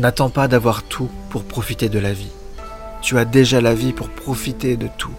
N'attends pas d'avoir tout pour profiter de la vie. Tu as déjà la vie pour profiter de tout.